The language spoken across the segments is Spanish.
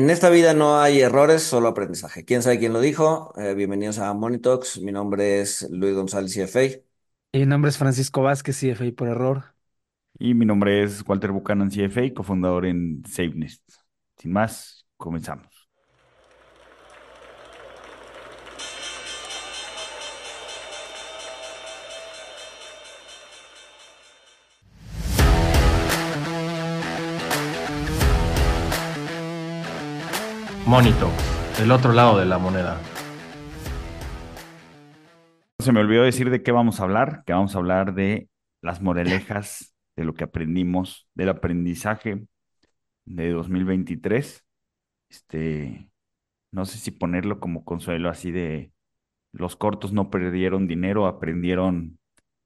En esta vida no hay errores, solo aprendizaje. ¿Quién sabe quién lo dijo? Eh, bienvenidos a Monitox. Mi nombre es Luis González CFA. Y mi nombre es Francisco Vázquez, CFI por error. Y mi nombre es Walter Buchanan, CFA, cofundador en SafeNest. Sin más, comenzamos. Monito, el otro lado de la moneda. Se me olvidó decir de qué vamos a hablar, que vamos a hablar de las moralejas, de lo que aprendimos, del aprendizaje de 2023. Este, no sé si ponerlo como consuelo así de los cortos no perdieron dinero, aprendieron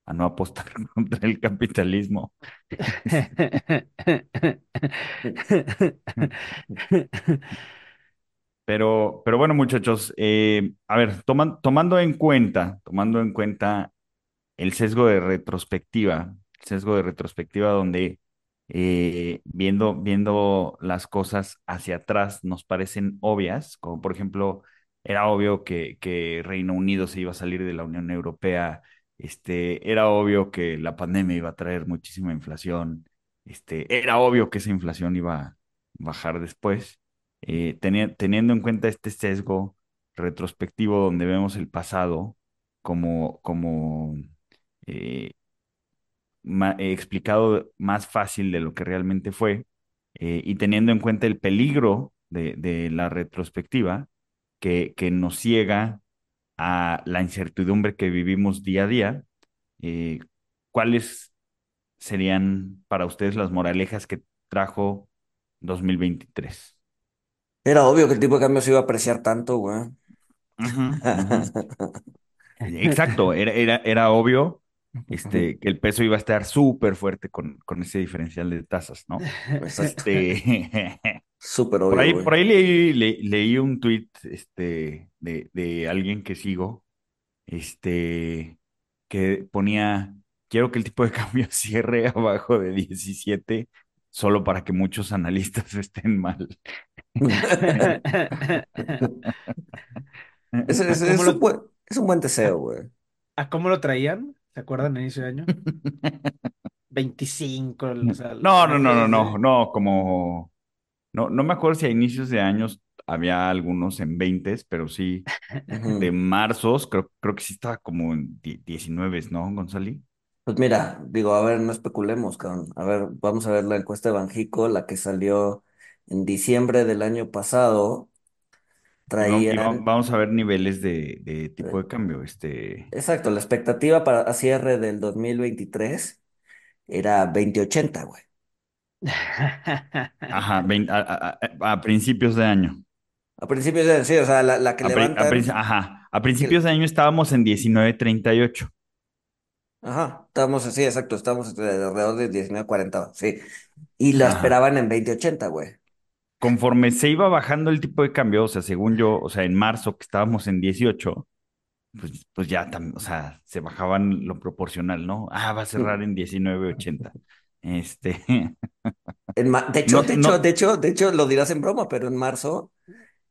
a no apostar contra el capitalismo. Pero, pero bueno, muchachos, eh, a ver, toman- tomando en cuenta, tomando en cuenta el sesgo de retrospectiva, sesgo de retrospectiva donde eh, viendo, viendo las cosas hacia atrás nos parecen obvias, como por ejemplo, era obvio que, que Reino Unido se iba a salir de la Unión Europea, este, era obvio que la pandemia iba a traer muchísima inflación, este, era obvio que esa inflación iba a bajar después. Eh, teni- teniendo en cuenta este sesgo retrospectivo donde vemos el pasado como, eh, eh, explicado más fácil de lo que realmente fue, y teniendo en cuenta el peligro de, la retrospectiva que, que nos ciega a la incertidumbre que vivimos día a día, ¿cuáles serían para ustedes las moralejas que trajo 2023? Era obvio que el tipo de cambio se iba a apreciar tanto, güey. Ujú, ujú. Exacto, era, era, era obvio este, que el peso iba a estar súper fuerte con, con ese diferencial de tasas, ¿no? Exacto. Este, Súper por obvio, ahí, güey. por ahí leí, le- leí un tuit este, de, de alguien que sigo, este, que ponía, quiero que el tipo de cambio cierre abajo de 17 solo para que muchos analistas estén mal. Es, es- ¿A cómo es un buen, es un buen deseo, güey. a cómo lo traían? ¿Se acuerdan a inicio de año? 25, o sea, No, no, no, no, eh, no, no, como, no, no me acuerdo si a inicios de años había algunos en 20, pero sí de marzos, creo, creo que sí estaba como en die- 19, ¿no, Gonzalo? Pues mira, digo, a ver, no especulemos, cabrón. A ver, vamos a ver la encuesta de Banjico, la que salió en diciembre del año pasado. Y va- Traían, vamos a ver niveles de, de tipo de cambio, este, exacto, la expectativa para a cierre del 2023 era veinte ochenta, güey. ajá, vein- a, a- a- a principios de año. A principios de, sí, o sea, la, la que A, pri- a levantan, princi- ajá, a que, principios de año estábamos en 19.38. ajá, estábamos así, exacto, estábamos alrededor de diecinueve cuarenta, sí. Y la Ajá. esperaban en veinte ochenta, güey. Conforme se iba bajando el tipo de cambio, o sea, según yo, o sea, en marzo que estábamos en 18, pues, pues ya, o sea, se bajaban lo proporcional, ¿no? Ah, va a cerrar en 19.80. Este, de hecho, no, de hecho, de hecho, de hecho, lo dirás en broma, pero en marzo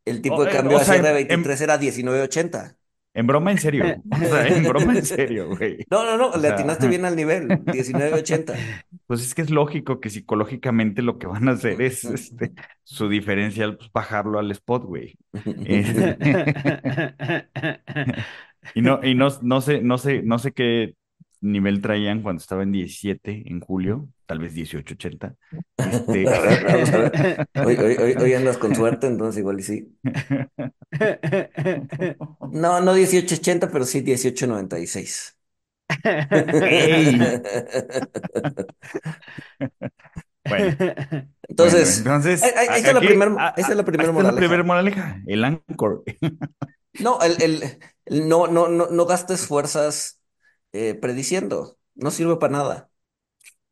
el tipo o, de eh, cambio o a sea, cierre de en, 23 en- era diecinueve ochenta. En broma en serio, o sea, en broma en serio, güey. No, no, no, O le atinaste sea, bien al nivel, diecinueve ochenta. pues es que es lógico que psicológicamente lo que van a hacer es, este, su diferencial, pues bajarlo al spot, güey. Este, Y no, y no, no sé, no sé, no sé qué nivel traían cuando estaba en 17 en julio, tal vez 18.80. Este, A ver, vamos a ver. Hoy, hoy, hoy, andas con suerte, entonces igual y sí. No, no dieciocho ochenta, pero sí dieciocho noventa y seis. ¡Ey! Bueno, bueno, Entonces, ahí, entonces, ahí- ahí está la aquí, primera, a- esa es la a- primera esta es la primera moraleja. moraleja, el Anchor. No, el, el, el no, no, no, no gastes fuerzas eh, prediciendo. No sirve para nada.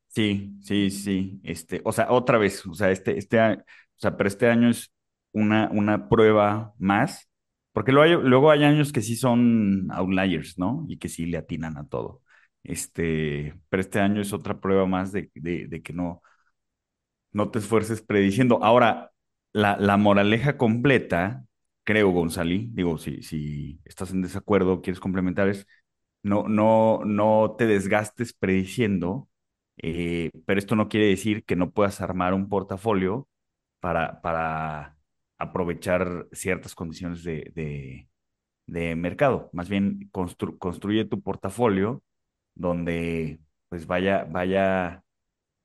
Sí, sí, sí. Este, o sea, otra vez, o sea, este, este o sea, pero este año es una, una prueba más, porque luego hay, luego hay años que sí son outliers, ¿no? Y que sí le atinan a todo. Este, pero este año es otra prueba más de, de, de que no, no te esfuerces prediciendo. Ahora, la, la moraleja completa, creo, González, digo, si, si estás en desacuerdo, quieres complementar, es no, no, no te desgastes prediciendo, eh, pero esto no quiere decir que no puedas armar un portafolio para, para aprovechar ciertas condiciones de, de, mercado. Más bien, constru- construye tu portafolio donde pues vaya, vaya,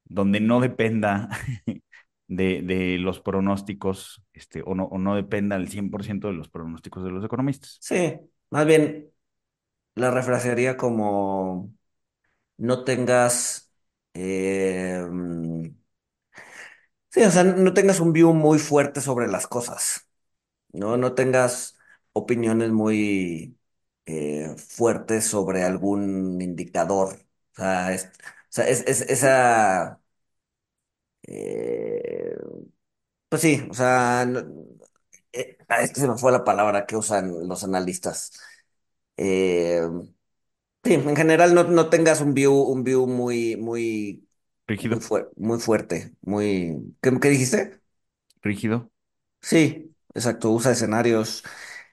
donde no dependa de, de los pronósticos, este, o no, o no dependa al 100% de los pronósticos de los economistas. Sí, más bien la refrasearía como no tengas, eh, mm, sí, o sea, no tengas un view muy fuerte sobre las cosas, ¿no? No tengas opiniones muy eh, fuertes sobre algún indicador. O sea, es, esa, eh, pues sí, o sea, es que se me fue la palabra que usan los analistas. Eh, sí, en general no, no tengas un view, un view muy, muy, muy, Rígido, fuer- muy fuerte, muy, ¿qué, qué dijiste? rígido, Sí, exacto, usa escenarios,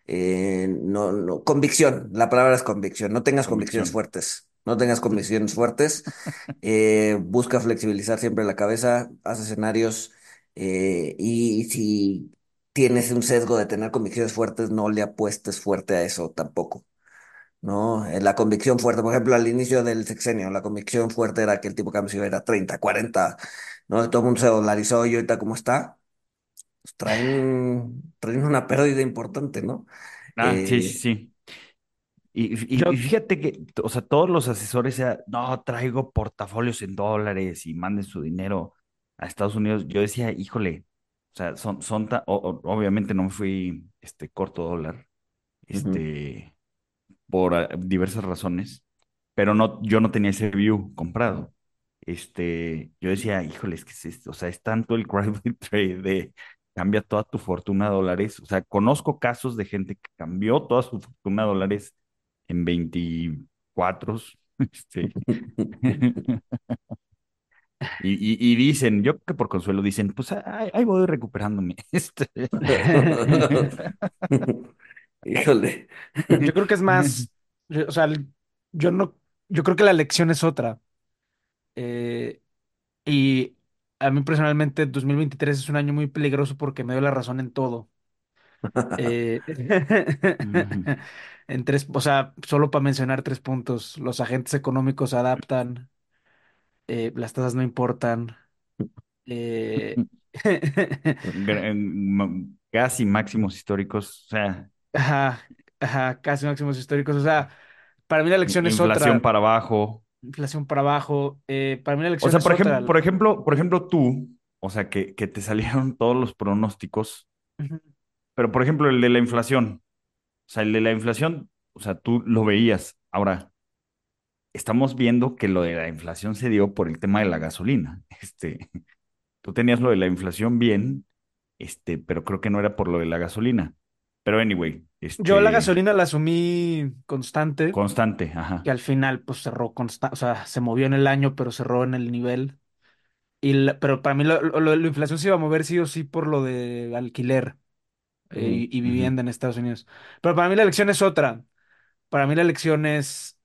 eh, no, no, convicción, la palabra es convicción, no tengas convicciones convicción. fuertes, no tengas convicciones fuertes, eh, busca flexibilizar siempre la cabeza, haz escenarios, eh, y si tienes un sesgo de tener convicciones fuertes, no le apuestes fuerte a eso tampoco. ¿No? Eh, La convicción fuerte, por ejemplo, al inicio del sexenio, la convicción fuerte era que el tipo de cambio se iba a ir a 30, 40, ¿no? Todo el mundo se dolarizó y ahorita como está, pues traen, traen una pérdida importante, ¿no? Ah, sí, sí, Eh, sí. Y, y- y fíjate que, o sea, todos los asesores, era, no, traigo portafolios en dólares y manden su dinero a Estados Unidos. Yo decía, híjole, o sea, son, son ta- o- o- obviamente no me fui este, corto dólar, este, por ah, diversas razones, pero no, yo no tenía ese view comprado. Este, yo decía, híjole, es que es, esto, o sea, es tanto el crowded trade de cambia toda tu fortuna a dólares. O sea, conozco casos de gente que cambió toda su fortuna a dólares en 24, este, y, y, y dicen, yo que por consuelo dicen, pues ahí, ahí voy recuperándome. Este. Híjole. yo creo que es más, yo- o sea, yo no, yo creo que la lección es otra. Eh, y a mí personalmente 2023 es un año muy peligroso porque me dio la razón en todo. Eh, en tres, o sea, solo para mencionar tres puntos, los agentes económicos se adaptan, eh, las tasas no importan. eh, Casi máximos históricos, o sea, ajá, ajá, casi máximos históricos. O sea, para mí la lección es inflación otra, para abajo. inflación para abajo. eh, para mí la O lección sea, es por otra. ejemplo, por ejemplo, por ejemplo, tú, o sea, que, que te salieron todos los pronósticos, Ujú. pero por ejemplo, el de la inflación, o sea, el de la inflación, o sea, tú lo veías. Ahora, estamos viendo que lo de la inflación se dio por el tema de la gasolina. Este, tú tenías lo de la inflación bien, este, pero creo que no era por lo de la gasolina. Pero anyway, Yo la este, gasolina la asumí constante, constante, ajá. que al final pues cerró constante, o sea, se movió en el año, pero cerró en el nivel. Y la- pero para mí lo- lo- la inflación se iba a mover sí o sí por lo de alquiler eh, y, y ujú. vivienda en Estados Unidos. Pero para mí la elección es otra. Para mí la elección es,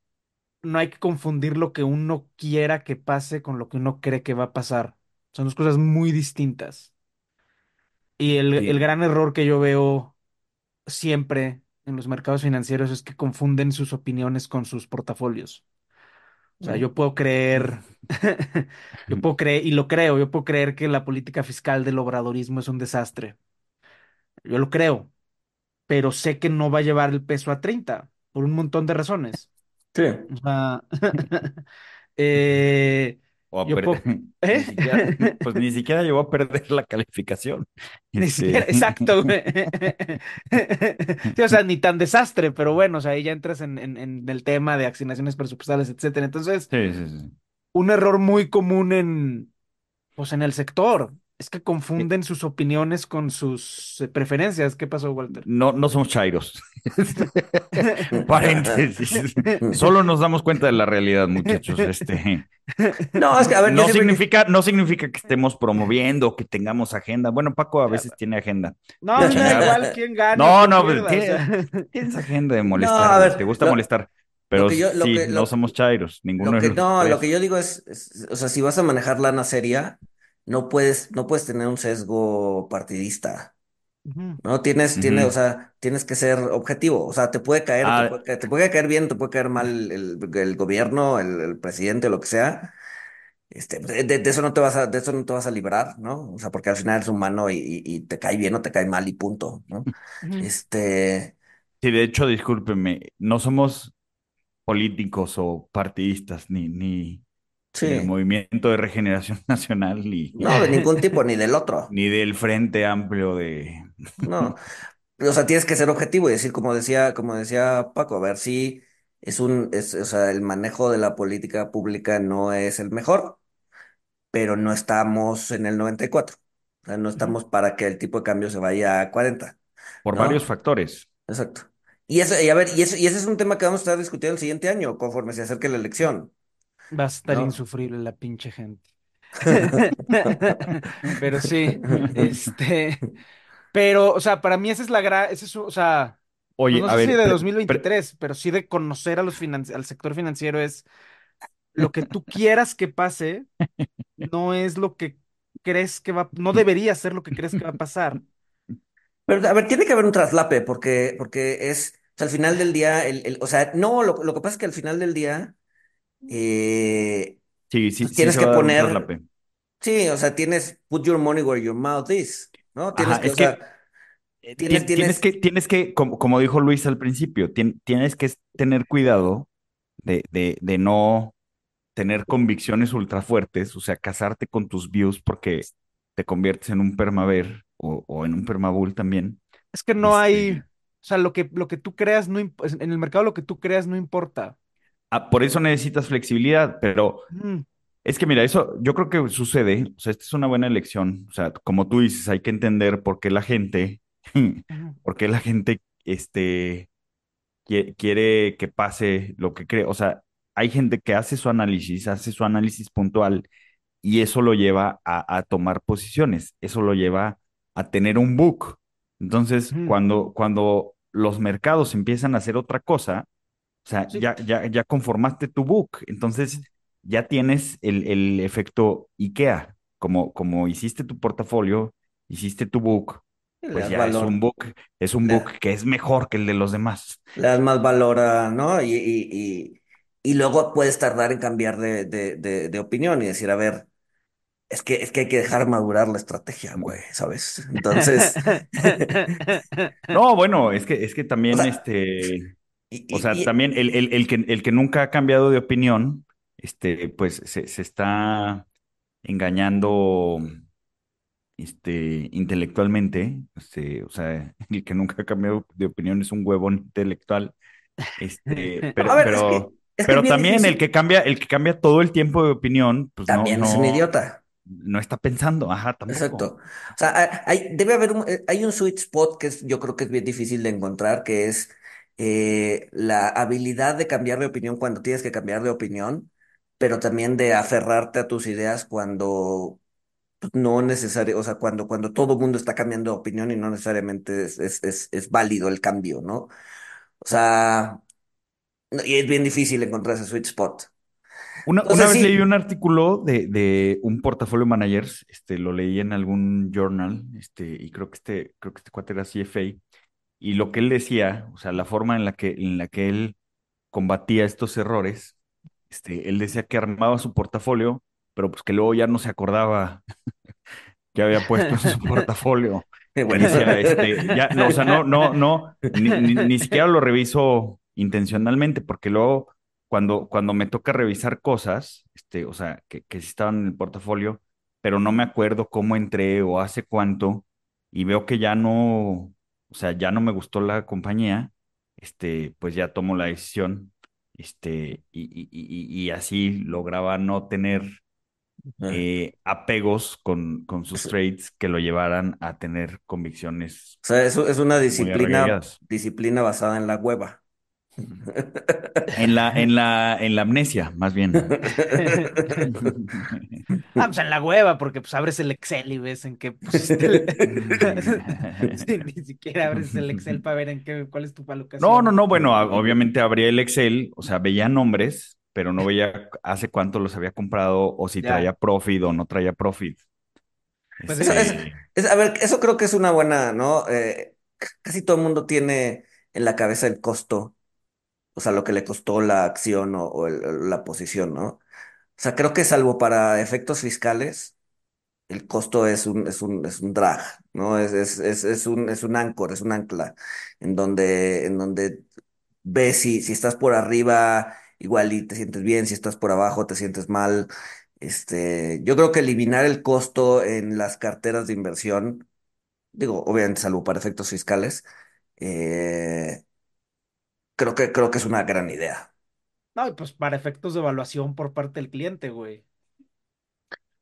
no hay que confundir lo que uno quiera que pase con lo que uno cree que va a pasar. Son dos cosas muy distintas. Y el, el Sí. gran error que yo veo siempre en los mercados financieros es que confunden sus opiniones con sus portafolios. O sea, yo puedo creer, yo puedo creer, y lo creo, yo puedo creer que la política fiscal del obradorismo es un desastre. Yo lo creo, pero sé que no va a llevar el peso a 30 por un montón de razones. Sí. O sea, eh, O a yo per- puedo, ni ¿eh? siquiera, pues ni siquiera llegó a perder la calificación. Ni siquiera, Este, exacto. Sí, o sea, ni tan desastre, pero bueno, o sea, ahí ya entras en, en, en el tema de asignaciones presupuestales, etcétera. Entonces, sí, sí, sí. un error muy común en, pues, en el sector Es que confunden sus opiniones con sus eh, preferencias. ¿Qué pasó, Walter? No, no somos chairos. Paréntesis. Solo nos damos cuenta de la realidad, muchachos. Este, No, es que a ver, no significa, no significa que estemos promoviendo, que tengamos agenda. Bueno, Paco a veces tiene agenda. No, Chingada. igual quién gana. No, no, pierda, pero o sea. Tienes agenda de molestar. No, a ver, te gusta lo- molestar. Pero que yo- lo sí, que- no somos chairos, ninguno Lo de que, los no, tres. lo que yo digo es, es- o sea, si vas a manejar lana seria, no puedes, no puedes tener un sesgo partidista. ¿no? Tienes, tienes, Ujú. o sea, tienes que ser objetivo, o sea, te puede caer, te Ah. puede, caer- te puede caer bien, te puede caer mal el, el gobierno, el, el presidente, lo que sea, este, de, de- de eso no te vas a, de eso no te vas a librar, ¿no? O sea, porque al final es humano y, y- y te cae bien o te cae mal y punto, ¿no? Este, Sí, de hecho, discúlpeme, no somos políticos o partidistas, ni, ni del sí, Movimiento de Regeneración Nacional, ni, no, de ningún tipo ni del otro. ni del Frente Amplio de... No, o sea, tienes que ser objetivo y decir, como decía, como decía Paco, a ver si es un, es, o sea, el manejo de la política pública no es el mejor, pero no estamos en el 94. O sea, no estamos para que el tipo de cambio se vaya a 40, por ¿no? varios factores. Exacto. Y eso, y a ver, y eso, y ese es un tema que vamos a estar discutiendo el siguiente año, conforme se acerque la elección, Va a estar ¿no? insufrible la pinche gente. Pero sí, este, pero, o sea, para mí esa es la gran, ese es, o sea, pues Oye, no a sé si ver, de pre- pre- 2023, pero sí de conocer a los financi- al sector financiero es lo que tú quieras que pase, no es lo que crees que va, no debería ser lo que crees que va a pasar. Pero, a ver, tiene que haber un traslape, porque, porque es, o sea, al final del día, el, el- o sea, no, lo, lo que pasa es que al final del día, eh, sí, sí, pues sí tienes se que va a dar un poner, traslape. sí, o sea, tienes, put your money where your mouth is, ¿no? Tienes Ajá, que, es o sea, que eh, tienes, tien- tienes tienes, que, tienes que, como, como dijo Luis al principio, tien- tienes que tener cuidado de, de, de no tener convicciones ultra fuertes, o sea, casarte con tus views porque te conviertes en un permaver o, o en un permabull también. Es que no hay, Este, o sea, lo que, lo que tú creas, no, en el mercado lo que tú creas no importa. Ah, por eso necesitas flexibilidad, pero Mm, es que mira, eso yo creo que sucede, o sea, esta es una buena elección, o sea, como tú dices, hay que entender por qué la gente, por qué la gente, este, quie- quiere que pase lo que cree, o sea, hay gente que hace su análisis, hace su análisis puntual y eso lo lleva a, a tomar posiciones, eso lo lleva a tener un book. Entonces, cuando, cuando los mercados empiezan a hacer otra cosa, o sea, Sí. ya, ya, ya conformaste tu book, entonces ya tienes el, el efecto IKEA, como, como hiciste tu portafolio, hiciste tu book, pues ya es un book, es un book que es mejor que el de los demás. le das más valor a, ¿no? Y, y, y, y luego puedes tardar en cambiar de, de, de, de opinión y decir, a ver, es que, es que hay que dejar madurar la estrategia, güey, ¿sabes? Entonces, No, bueno, es que, es que o también, sea, este, y, o sea, y, también el, el, el que, el que nunca ha cambiado de opinión, este, pues se, se está engañando, este, intelectualmente, este, o sea, el que nunca ha cambiado de opinión es un huevón intelectual, este, no, pero, ver, pero, es que es pero bien también el que cambia, el que cambia todo el tiempo de opinión, pues no, También es un no, idiota. no está pensando, ajá, tampoco. Exacto. O sea, hay, debe haber un, eh, hay un sweet spot que es- yo creo que es bien difícil de encontrar, que es eh, la habilidad de cambiar de opinión cuando tienes que cambiar de opinión, pero también de aferrarte a tus ideas cuando pues, no necesario, o sea, cuando, cuando todo el mundo está cambiando de opinión y no necesariamente es, es, es, es válido el cambio, ¿no? O sea, y es bien difícil encontrar ese sweet spot. Una, una Entonces vez leí un artículo de, de un portafolio manager, este, lo leí en algún journal, este, y creo que este, creo que este cuate era CFA, y lo que él decía, o sea, la forma en la que, en la que él combatía estos errores, este, él decía que armaba su portafolio, pero pues que luego ya no se acordaba que había puesto en su portafolio. bueno. decía, este, ya, no, o sea, no, no, no, ni, ni, ni siquiera lo reviso intencionalmente, porque luego cuando, cuando me toca revisar cosas, este, o sea, que, que sí estaban en el portafolio, pero no me acuerdo cómo entré o hace cuánto, y veo que ya no, o sea, ya no me gustó la compañía, este, pues ya tomo la decisión, este, y, y, y, y así lograba no tener eh, apegos con, con sus trades que lo llevaran a tener convicciones O sea, eso es una disciplina, disciplina basada en la hueva. En la, en la, en la amnesia, más bien. Ah, pues en la hueva, porque pues abres el Excel y ves en qué pusiste el... Sí, ni siquiera abres el Excel para ver en qué, cuál es tu alocación. No, no, no, bueno, obviamente abría el Excel, o sea, veía nombres, pero no veía hace cuánto los había comprado o si Ya. traía profit o no traía profit. Pues Este, eso Es- a ver, eso creo que es una buena, ¿no? Eh, casi todo el mundo tiene en la cabeza el costo, o sea, lo que le costó la acción o, la posición, ¿no? O sea, creo que salvo para efectos fiscales, el costo es un, es un, es un drag, ¿no? Es, es, es, es un, es un ancor, es un ancla, en donde, en donde ves si, si estás por arriba, igual y te sientes bien, si estás por abajo, te sientes mal. Este, yo creo que eliminar el costo en las carteras de inversión, digo, obviamente salvo para efectos fiscales, eh, creo que, creo que es una gran idea. No, y pues para efectos de evaluación por parte del cliente, güey.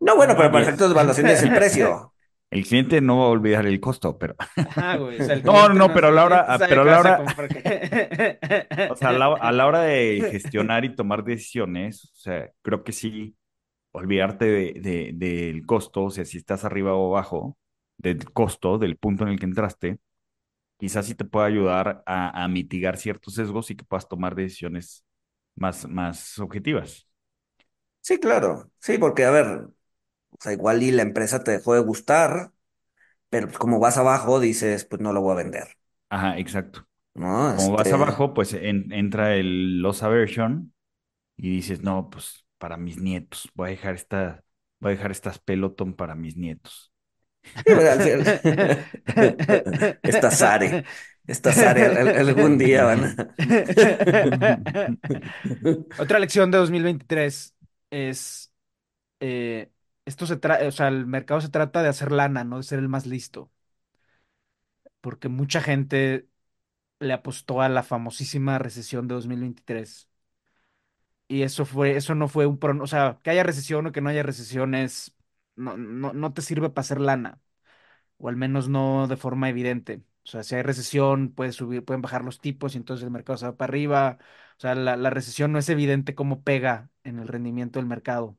No, bueno, pero No, para efectos de evaluación es el precio. el cliente no va a olvidar el costo, pero, Ajá, güey. o sea, el No, cliente no, pero a la el hora- cliente sabe pero a que la vas a hora- comprar que- o sea, a la, a la hora de gestionar y tomar decisiones, o sea, creo que sí, olvidarte de, de- del costo, o sea, si estás arriba o abajo del costo, del punto en el que entraste, quizás sí te pueda ayudar a, a mitigar ciertos sesgos y que puedas tomar decisiones más, más objetivas. Sí, claro. Sí, porque a ver, o sea, igual y la empresa te dejó de gustar, pero pues como vas abajo, dices, pues no lo voy a vender, Ajá, exacto. ¿no? Como vas Este, abajo, pues en- entra el loss aversion y dices, no, pues para mis nietos, voy a dejar esta, voy a dejar estas peloton para mis nietos. Esta Sare, esta Sare, algún día van a... Otra lección de 2023 es, eh, esto se trata, o sea, el mercado se trata de hacer lana, no de ser el más listo. Porque mucha gente le apostó a la famosísima recesión de 2023. Y eso fue, eso no fue un, prono- o sea, que haya recesión o que no haya recesión es, no, no, no te sirve para hacer lana, o al menos no de forma evidente. O sea, si hay recesión, puede subir, pueden bajar los tipos y entonces el mercado se va para arriba. O sea, la, la recesión no es evidente cómo pega en el rendimiento del mercado.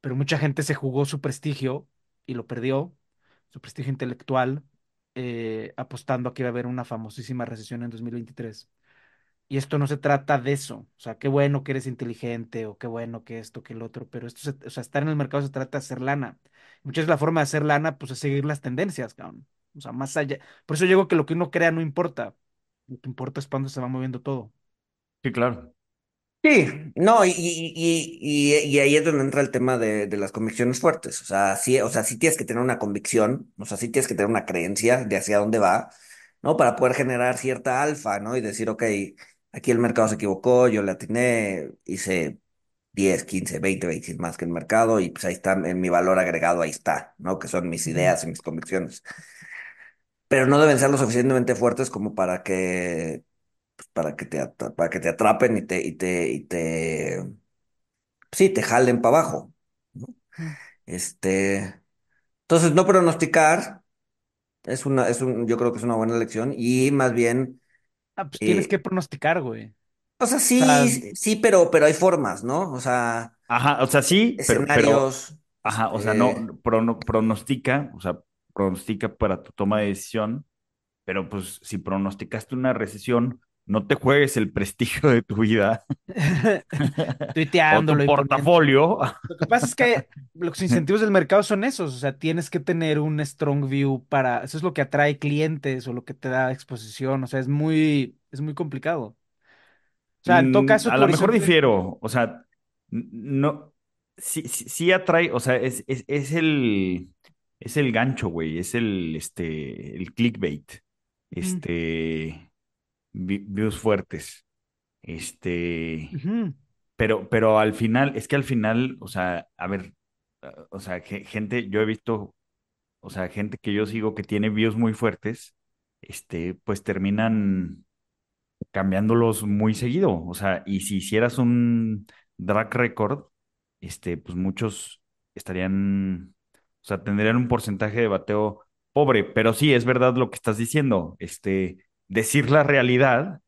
Pero mucha gente se jugó su prestigio y lo perdió, su prestigio intelectual, eh, apostando a que iba a haber una famosísima recesión en 2023. Y esto no se trata de eso. O sea, qué bueno que eres inteligente o qué bueno que esto, que el otro. Pero esto, se- o sea, estar en el mercado se trata de hacer lana. Muchas veces la forma de hacer lana, pues, es seguir las tendencias, cabrón. O sea, más allá. Por eso yo digo que lo que uno crea no importa. Lo que importa es cuándo se va moviendo todo. Sí, claro. Sí, no, y, y, y, y, y ahí es donde entra el tema de, de las convicciones fuertes. O sea, sí, o sea, sí tienes que tener una convicción, o sea, sí tienes que tener una creencia de hacia dónde va, ¿no? Para poder generar cierta alfa, ¿no? Y decir, ok, aquí el mercado se equivocó, yo le atiné, hice 10, 15, 20 veces más que el mercado y pues ahí está, en mi valor agregado ahí está, ¿no? Que son mis ideas y mis convicciones. Pero no deben ser lo suficientemente fuertes como para que, pues, para que te, para que te atrapen y te, y te, y te, sí, te jalen para abajo, ¿no? Mm. Este, entonces no pronosticar es una, es un, yo creo que es una buena lección y más bien, Ah, pues tienes eh, que pronosticar, güey. o sea, O sea, sí, sí, pero, pero hay formas, ¿no? O sea, Ajá, o sea, sí, pero, pero, escenarios, ajá, o sea, no, este, prono- pronostica, o sea, pronostica para tu toma de decisión, pero pues si pronosticaste una recesión, no te juegues el prestigio de tu vida o tuiteándolo tu portafolio. Lo que pasa es que los incentivos del mercado son esos, o sea, tienes que tener un strong view para, eso es lo que atrae clientes o lo que te da exposición, o sea, es muy, es muy complicado. O sea, en todo Mm, caso, a lo mejor difiero, o sea, no, sí, sí, sí atrae, o sea, es, es, es el, es el gancho, güey, es el, este, el clickbait, Ujú, este, views fuertes, este, pero, pero al final, es que al final, o sea, a ver, eh, o sea, ge- gente, yo he visto, o sea, gente que yo sigo que tiene views muy fuertes, este, pues terminan cambiándolos muy seguido. O sea, y si hicieras un drag record, este, pues muchos estarían, o sea, tendrían un porcentaje de bateo pobre, pero sí, es verdad lo que estás diciendo, este, decir la realidad,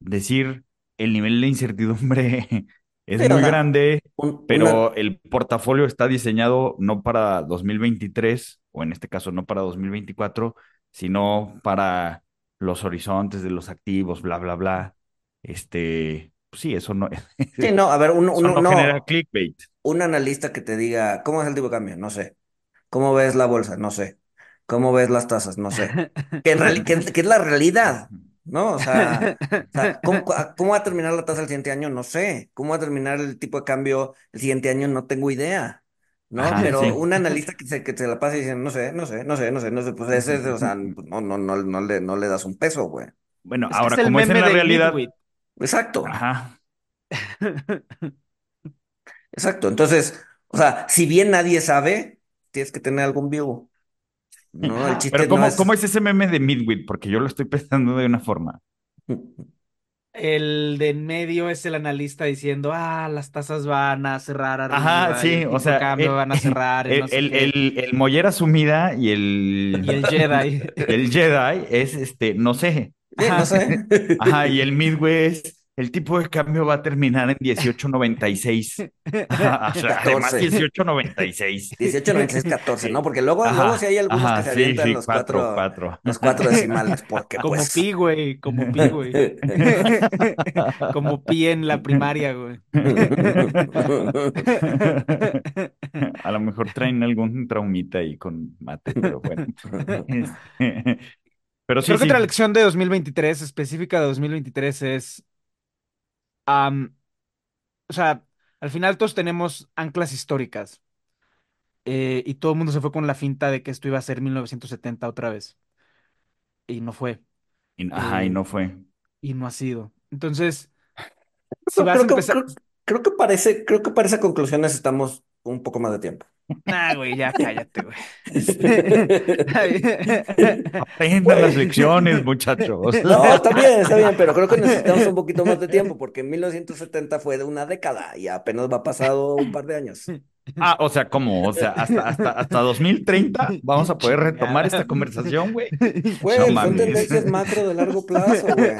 decir el nivel de incertidumbre es muy grande, un- una, pero el portafolio está diseñado no para 2023, o en este caso no para 2024, sino para los horizontes de los activos, bla, bla, bla. Este, pues sí, eso no, sí, no, a ver, uno, no genera no, clickbait. un analista que te diga, ¿cómo es el tipo de cambio? No sé. ¿Cómo ves la bolsa? No sé. ¿Cómo ves las tasas? No sé. Que, es la realidad, ¿no? O sea, o sea, ¿cómo, cómo va a terminar la tasa el siguiente año? No sé. ¿Cómo va a terminar el tipo de cambio el siguiente año? No tengo idea, ¿no? Ajá, Pero sí. un analista que se, que se la pasa diciendo, no sé, no sé, no sé, no sé, no sé, pues ese, es, o sea, pues no, no, no, no le, no le das un peso, güey. Bueno, Es es ahora, el como es en la realidad, midwit. Exacto, ajá, exacto. Entonces, o sea, si bien nadie sabe, tienes que tener algún view, ¿no? El pero chiste no ¿cómo, cómo es... es ese meme de Midwit? Porque yo lo estoy pensando de una forma. El de en medio es el analista diciendo, ah, las tasas van a cerrar Ajá, arriba y sí, el o sea, cambio el, van a cerrar y el, no sé el, el- el mollera sumida y Y el el, Jedi. el Jedi es, este, no sé. Sí, no Ajá. sé. Ajá, y el Midway es, el tipo de cambio va a terminar en 18.96. Ajá, o sea, además 14. 18.96. 18, 96, 14, ¿no? Porque luego, luego sí Ajá, hay algunos que ajá, se sí, avientan sí, los cuatro, cuatro, cuatro. los cuatro decimales, porque Como pues. pi, güey, como pi, güey. Como pi en la primaria, güey. A lo mejor traen algún traumita ahí con mate, pero bueno. Este, Pero sí, Creo que otra lección de 2023, específica de 2023, es, o sea, al final todos tenemos anclas históricas eh, y todo el mundo se fue con la finta de que esto iba a ser 1970 otra vez y no fue Y- Ajá, y eh, no fue. y no ha sido. Entonces, si Creo, vas a creo que, empezar, creo, creo que parece, creo que para esas conclusiones estamos un poco más de tiempo. Nah, güey, ya cállate, güey. Aprendan las lecciones, muchachos. No, está bien, está bien, pero creo que necesitamos un poquito más de tiempo porque 1970 fue de una década y apenas va pasado un par de años. Ah, o sea, ¿cómo? O sea, hasta, hasta, hasta 2030 vamos a poder retomar esta conversación, güey. Güey, No son mames. tendencias macro de largo plazo, güey.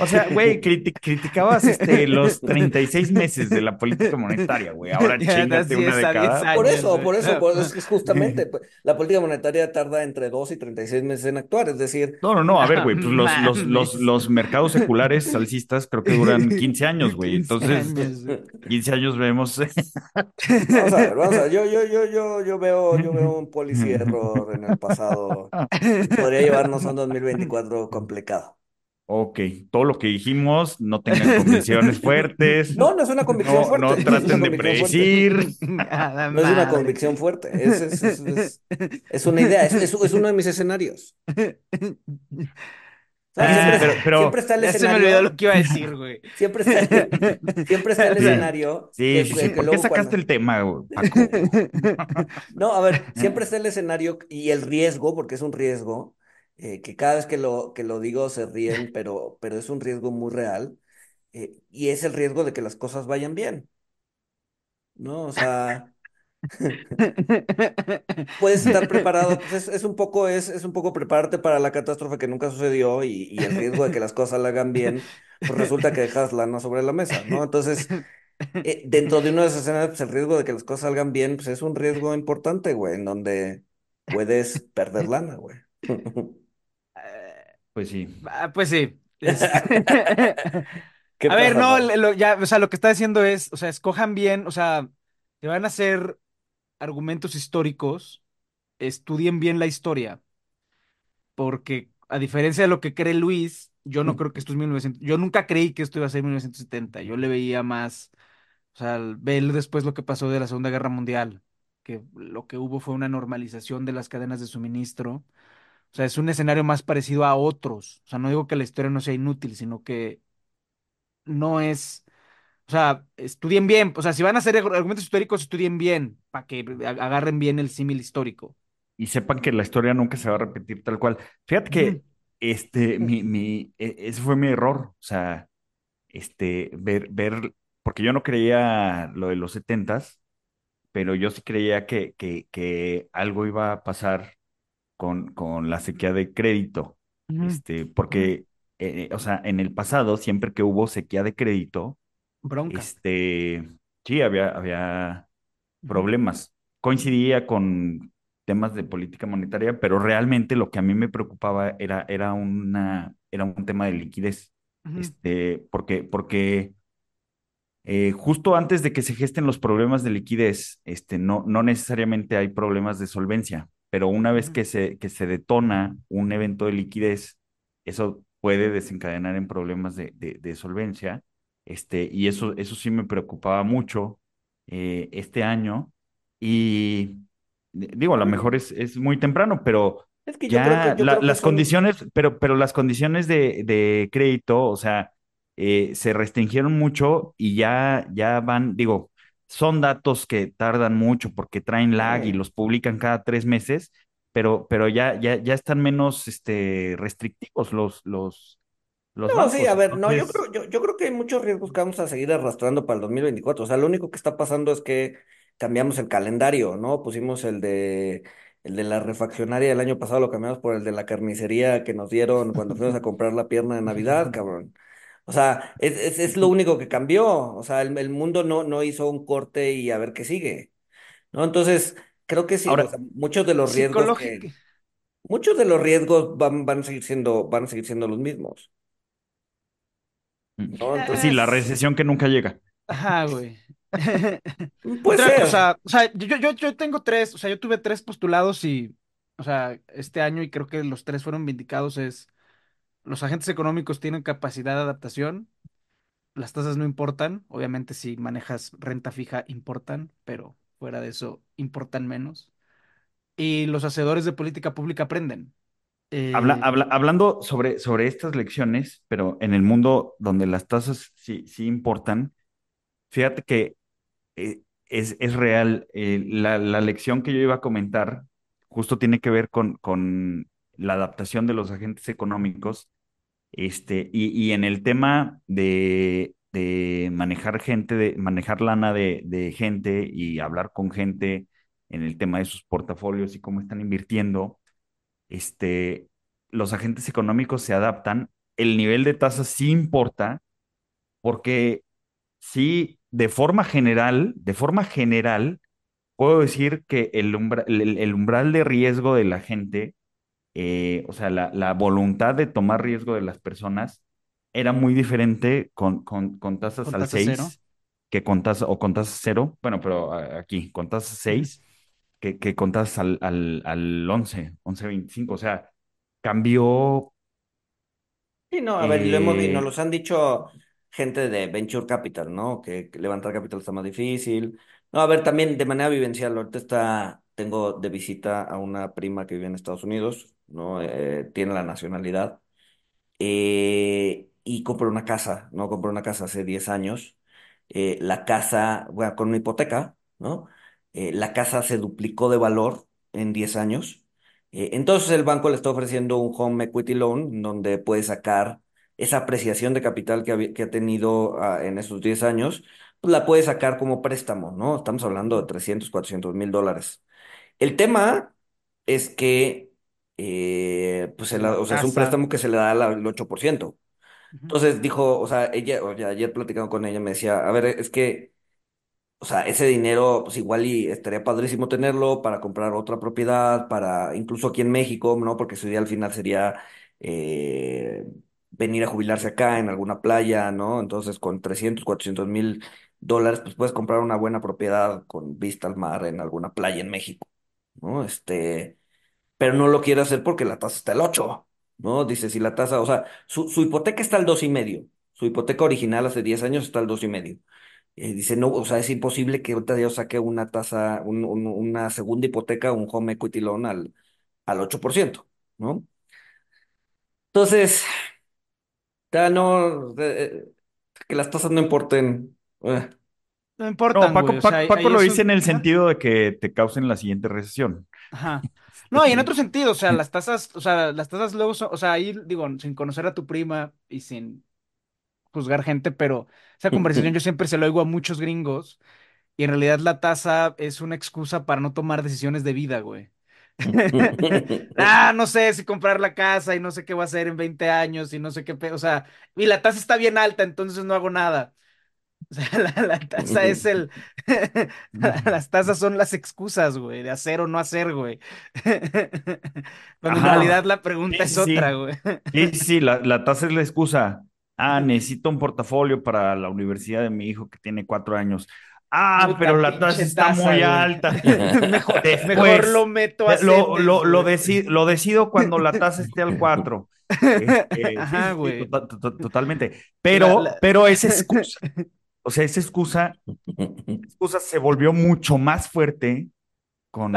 O sea, güey, criti- criticabas este, los 36 meses de la política monetaria, güey. Ahora chingate una es, a 10 década. Por eso, por eso, por eso es justamente pues, la política monetaria tarda entre 2 y 36 meses en actuar, es decir, No, no, no, a ver, güey, pues los, los, los, los mercados seculares alcistas creo que duran 15 años, güey. 15 Entonces, años, güey. 15 años vemos. vamos a ver, vamos a ver, yo, yo, yo, yo, yo veo, yo veo un policy error en el pasado podría llevarnos a un 2024 complicado. Ok, todo lo que dijimos, no tengan convicciones fuertes. No, no es una convicción No, fuerte. no traten de predecir. No es una convicción fuerte, es, es, es, es- es una idea, es, es- es uno de mis escenarios. Siempre, pero- pero- siempre está el Ya se me olvidó escenario, lo que iba a decir, güey. siempre está, siempre está el escenario Sí, que- sí, que- sí. que ¿Por qué luego sacaste cuando- el tema, güey, Paco? No, a ver, siempre está el escenario y el riesgo, porque es un riesgo, eh, que cada vez que lo, que lo digo se ríen, pero, pero es un riesgo muy real, eh, y es el riesgo de que las cosas vayan bien, ¿no? O sea, puedes estar preparado, pues es, es un poco, es, es un poco prepararte para la catástrofe que nunca sucedió y, y el riesgo de que las cosas la hagan bien, pues resulta que dejas lana sobre la mesa, ¿no? Entonces, eh, dentro de uno de esos escenarios, pues el riesgo de que las cosas salgan bien, pues es un riesgo importante, güey, en donde puedes perder lana, güey. Pues sí. Ah, Pues sí. Este- ¿Qué A ver, no, lo- ya, o sea, lo que está diciendo es, o sea, escojan bien, o sea, te van a hacer argumentos históricos, estudien bien la historia, porque a diferencia de lo que cree Luis, yo no creo que esto es 1900, yo nunca creí que esto iba a ser 1970, yo le veía más, o sea, ver después lo que pasó de la Segunda Guerra Mundial, que lo que hubo fue una normalización de las cadenas de suministro, o sea, es un escenario más parecido a otros, o sea, no digo que la historia no sea inútil, sino que no es... O sea, estudien bien. O sea, si van a hacer argu- argumentos históricos, estudien bien, para que agarren bien el símil histórico. Y sepan que la historia nunca se va a repetir tal cual. Fíjate que Ujú. este, mi, mi, e- ese fue mi error. O sea, este, ver, ver, porque yo no creía lo de los setentas, pero yo sí creía que, que, que algo iba a pasar con, con la sequía de crédito, Ujú, este, porque, eh, o sea, en el pasado, siempre que hubo sequía de crédito, Bronca. este, sí, había, había problemas. Coincidía con temas de política monetaria, pero realmente lo que a mí me preocupaba era, era una, era un tema de liquidez, este, porque, porque eh, justo antes de que se gesten los problemas de liquidez, este, no, no necesariamente hay problemas de solvencia, pero una vez que se, que se detona un evento de liquidez, eso puede desencadenar en problemas de, de- de solvencia, este, y eso, eso sí me preocupaba mucho eh, este año, y di- digo, a lo mejor es, es muy temprano, pero Es que yo creo que, ya yo la- creo que las son, condiciones, pero, pero las condiciones de, de crédito, o sea eh, se restringieron mucho y ya, ya van, digo, son datos que tardan mucho porque traen lag y los publican cada tres meses, pero, pero ya, ya, ya están menos este, restrictivos los, los, los No, sí, a ver, no, yo creo, yo, yo creo que hay muchos riesgos que vamos a seguir arrastrando para el 2024. O sea, lo único que está pasando es que cambiamos el calendario, ¿no? Pusimos el de, el de la refaccionaria el año pasado, lo cambiamos por el de la carnicería que nos dieron cuando fuimos a comprar la pierna de Navidad, cabrón. O sea, es, es, es lo único que cambió. O sea, el, el mundo no, no hizo un corte y a ver qué sigue, ¿no? Entonces, creo que sí, o ahora, sea, muchos de los riesgos que, muchos de los riesgos van, van a seguir siendo, van a seguir siendo los mismos, ¿no? pues sí, la Es- recesión que nunca llega. Ajá, güey. Otra, o ser. sea, o sea, yo, yo, yo tengo tres, o sea, yo tuve tres postulados y, o sea, este año y creo que los tres fueron vindicados es, los agentes económicos tienen capacidad de adaptación, las tasas no importan, obviamente si manejas renta fija importan, pero fuera de eso importan menos. Y los hacedores de política pública aprenden. Habla, Eh, habla- hablando sobre, sobre estas lecciones, pero en el mundo donde las tasas sí, sí importan, fíjate que eh, es, es real. eh, la, la lección que yo iba a comentar justo tiene que ver con, con la adaptación de los agentes económicos, este, y, y en el tema de, de manejar gente, de manejar lana de, de gente y hablar con gente en el tema de sus portafolios y cómo están invirtiendo, este, los agentes económicos se adaptan. El nivel de tasas sí importa porque sí, de forma general, de forma general, puedo decir que el, umbra- el- el umbral de riesgo de la gente, eh, o sea, la, la voluntad de tomar riesgo de las personas era muy diferente con, con, con tasas con al tasa cero. 6 que con tasa, o con tasa cero, bueno, pero aquí, con tasa Ujú. 6 que, que con tasas al, al, al 11, 11.25, o sea, cambió, Sí, no, a ver, y lo hemos, y nos eh, los han dicho gente de Venture Capital, ¿no? Que, que levantar capital está más difícil. No, a ver, también de manera vivencial, ahorita está, tengo de visita a una prima que vive en Estados Unidos, ¿no? Eh, tiene la nacionalidad. eh, y compré una casa, ¿no? Compré una casa hace 10 años. Eh, la casa, bueno, con una hipoteca, ¿no? Eh, la casa se duplicó de valor en 10 años. Eh, entonces el banco le está ofreciendo un home equity loan donde puede sacar esa apreciación de capital que, ha tenido ah, en esos 10 años, pues la puede sacar como préstamo, ¿no? Estamos hablando de 300 400 mil dólares. El tema es que, eh, pues, o sea, es un préstamo que se le da al al 8%. ujú. Entonces dijo, o sea, ella, o sea, ayer platicando con ella me decía, a ver, es que, o sea, ese dinero, pues igual y estaría padrísimo tenerlo para comprar otra propiedad, para, incluso aquí en México, ¿no? Porque su idea al final sería eh, venir a jubilarse acá en alguna playa, ¿no? Entonces con 300 400 mil dólares, pues puedes comprar una buena propiedad con vista al mar en alguna playa en México, ¿no? Este pero no lo quiere hacer porque la tasa está al 8, ¿no? Dice, si la tasa, o sea, su, su hipoteca está al dos y medio, su hipoteca original hace 10 años está al dos y medio. Eh, dice, no, o sea, es imposible que ahorita yo saque una tasa, un- un- una segunda hipoteca, un home equity loan al, al 8%, ¿no? Entonces, ya no, eh, eh, que las tasas no importen. eh. No no, importan, güey. Paco, O sea, Paco, ahí, Paco ahí lo es dice en el Ajá. sentido de que te causen la siguiente recesión. Ajá. No, y en otro sentido, o sea, las tasas, o sea, las tasas luego son, o sea, ahí digo, sin conocer a tu prima y sin juzgar gente, pero esa conversación yo siempre se lo oigo a muchos gringos y en realidad la tasa es una excusa para no tomar decisiones de vida, güey. Ah, no sé si comprar la casa y no sé qué voy a hacer en 20 años y no sé qué, o sea, y la tasa está bien alta, entonces no hago nada. O sea, la, la tasa es el, las tasas son las excusas, güey, de hacer o no hacer, güey. Cuando en realidad la pregunta Sí, es sí, otra, güey. Sí, sí, sí, la, la tasa es la excusa. Ah, necesito un portafolio para la universidad de mi hijo que tiene cuatro años. Ah, pero la tasa está muy güey. alta. Mejor, Después, mejor lo meto a eh, lo, CETES, lo, lo, güey. deci- lo decido cuando la tasa esté al 4. Este, sí, Ajá, sí, sí, güey. tota- tota- totalmente. Pero, la... pero esa excusa, o sea, esa excusa, excusa se volvió mucho más fuerte con,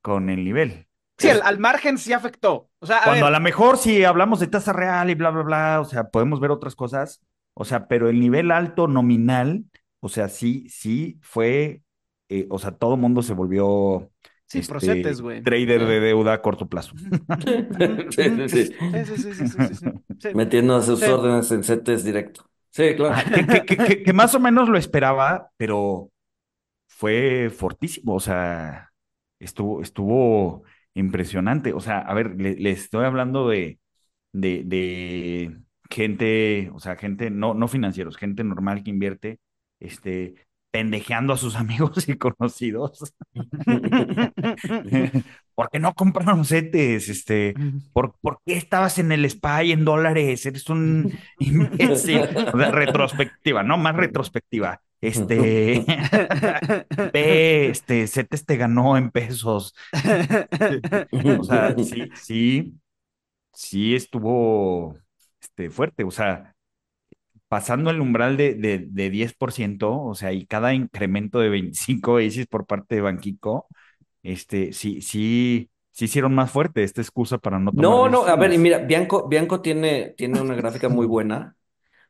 con el nivel. Sí, al, margen sí afectó. O sea, a cuando a lo mejor si hablamos de tasa real y bla, bla, bla, o sea, podemos ver otras cosas, o sea, pero el nivel alto nominal, o sea, sí, sí fue, eh, o sea, todo mundo se volvió sí, este güey. trader de deuda a corto plazo. Sí, sí, Sí, sí. sí, sí, sí, sí, sí, sí. Sí, Metiendo a sus sí. órdenes en CETES directo. Sí, claro. Ajá, que, que, que, que- que más o menos lo esperaba, pero fue fortísimo, o sea, estuvo, estuvo impresionante. O sea, a ver, le, le estoy hablando de, de, de gente, o sea, gente no, no financieros, gente normal que invierte, este, pendejeando a sus amigos y conocidos. ¿Por qué no compraron CETES? Este, ¿por, por qué estabas en el SPY en dólares? Eres un imbécil. O sea, retrospectiva, ¿no? Más retrospectiva. Este, ve, este, CETES te ganó en pesos. O sea, sí, sí, sí estuvo este, fuerte. O sea, pasando el umbral de, de, de 10%, o sea, y cada incremento de 25 basis por parte de Banquico, este, sí, sí, sí hicieron más fuerte esta excusa para no tomar No, no, a ver, y mira, Bianco, Bianco tiene, tiene una gráfica muy buena,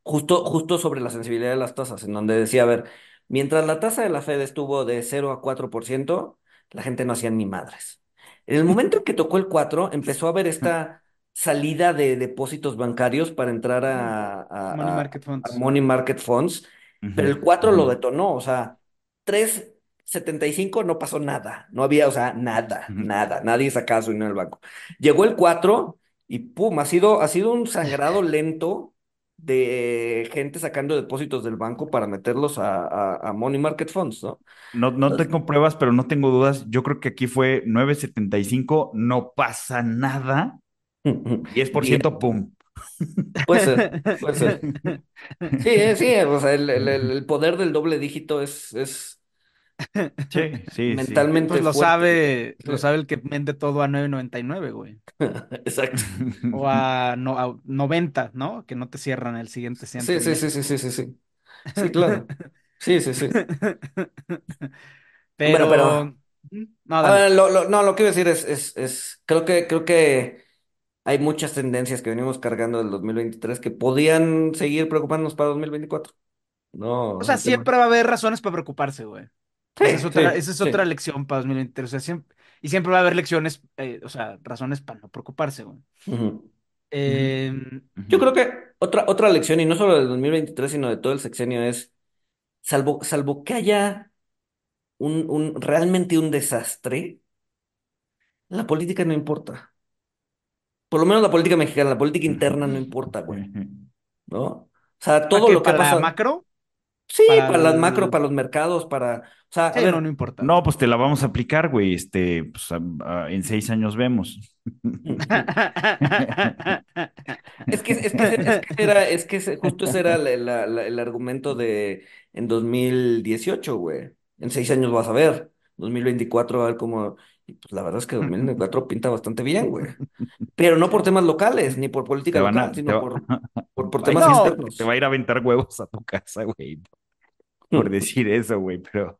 justo, justo sobre la sensibilidad de las tasas, en donde decía, a ver, mientras la tasa de la Fed estuvo de cero a 4%, la gente no hacía ni madres. En el momento en que tocó el 4, empezó a haber esta salida de depósitos bancarios para entrar a, a- Money market a funds. money market funds, pero el 4 lo detonó, o sea, 3.75 no pasó nada, no había, o sea, nada, nada, nadie sacaba su dinero del banco. Llegó el 4 y pum, ha sido, ha sido un sangrado lento de gente sacando depósitos del banco para meterlos a, a- a money market funds, ¿no? No, no tengo pruebas, pero no tengo dudas. Yo creo que aquí fue 9.75, no pasa nada. 10%, pum. Puede ser, puede ser. Sí, eh, sí, o sea, el, el- el- el poder del doble dígito es, es Sí, sí, sí. mentalmente Pues lo sabe, lo Sí. sabe el que vende todo a 9.99, güey. Exacto. O a, no, a 90, ¿no? Que no te cierran el siguiente Sí, siguiente sí, sí, sí, sí, sí, sí. Sí, claro. Sí, sí, sí. Bueno, Pero, pero, no, a dale. ver, lo, lo- no, lo que iba a decir es, es, es, creo que, creo que hay muchas tendencias que venimos cargando del 2023 que podían seguir preocupándonos para 2024. No, O sea, el tema. siempre va a haber razones para preocuparse, güey. Sí, Esa es otra, sí, esa es sí. otra lección para 2023. O sea, siempre, y siempre va a haber lecciones, eh, o sea, razones para no preocuparse, güey. Ujú. Em, Yo Ujú. creo que otra, otra lección, y no solo del 2023, sino de todo el sexenio, es, salvo, salvo que haya un, un, realmente un desastre, la política no importa. Por lo menos la política mexicana, la política interna no importa, güey, ¿no? O sea, ¿para todo qué? lo que ha ¿Para la pasado. macro? Sí, ¿Para para las macro, para los mercados, para. O sea, a no, no importa. No, pues te la vamos a aplicar, güey. Este, pues, a- a- en seis años vemos. Es que, es que, es que era, es que justo ese era la- la- la- el argumento de en 2018, güey. En seis años vas a ver. 2024 a ver cómo. Y pues la verdad es que 2024 pinta bastante bien, güey. Pero no por temas locales, ni por política local, a, sino va- por, por, por temas No. te va a ir a aventar huevos a tu casa, güey, por decir eso, güey, pero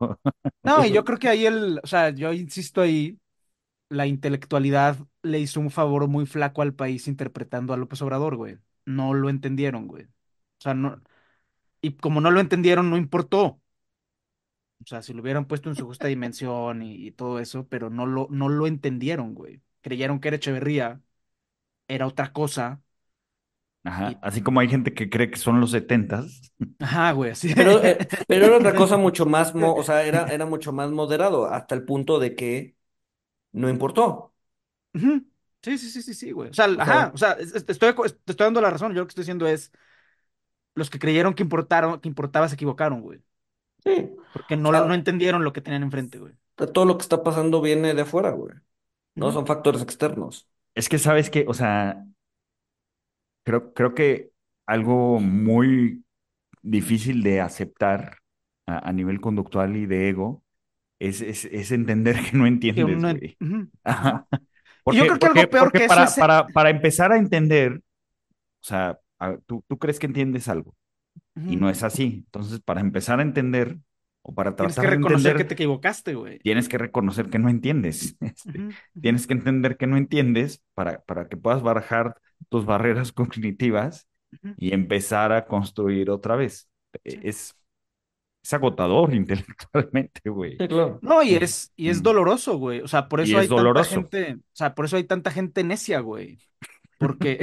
No, y yo creo que ahí el, o sea, yo insisto ahí, la intelectualidad le hizo un favor muy flaco al país interpretando a López Obrador, güey. No lo entendieron, güey. O sea, no, y como no lo entendieron, no importó. O sea, si lo hubieran puesto en su justa dimensión y, y todo eso, pero no lo, no lo entendieron, güey. Creyeron que era Echeverría, era otra cosa, Ajá. Y, Así como hay gente que cree que son los setentas. ajá, güey, así. Pero, eh, pero era otra cosa mucho más, mo- o sea, era, era mucho más moderado, hasta el punto de que no importó. Sí, sí, sí, sí, sí, güey. O sea, O ajá, sea, o sea, estoy, te estoy dando la razón. Yo lo que estoy diciendo es, los que creyeron que importaron, que importaba se equivocaron, güey. sí. Porque O no, lo- no entendieron lo que tenían enfrente, güey. todo lo que está pasando viene de afuera, güey. No son factores externos. Es que sabes que, o sea, creo, creo que algo muy difícil de aceptar a, a nivel conductual y de ego es, es, es entender que no Que entiendes, uno, ajá. Y yo Porque, creo que porque, algo peor porque que eso para, es... para, para empezar a entender, o sea, a- tú, tú crees que entiendes algo y no es así. Entonces, para empezar a entender o para Tienes que tratar de reconocer que te equivocaste, güey. tienes que reconocer que no entiendes. Este, tienes que entender que no entiendes para, para que puedas barajar tus barreras cognitivas y empezar a construir otra vez. Sí. Es, es agotador intelectualmente, güey. Sí, claro. No, y es, y es Mm. doloroso, güey. O sea, por Y eso es hay tanta gente, o sea, por eso hay tanta gente necia, güey. Porque,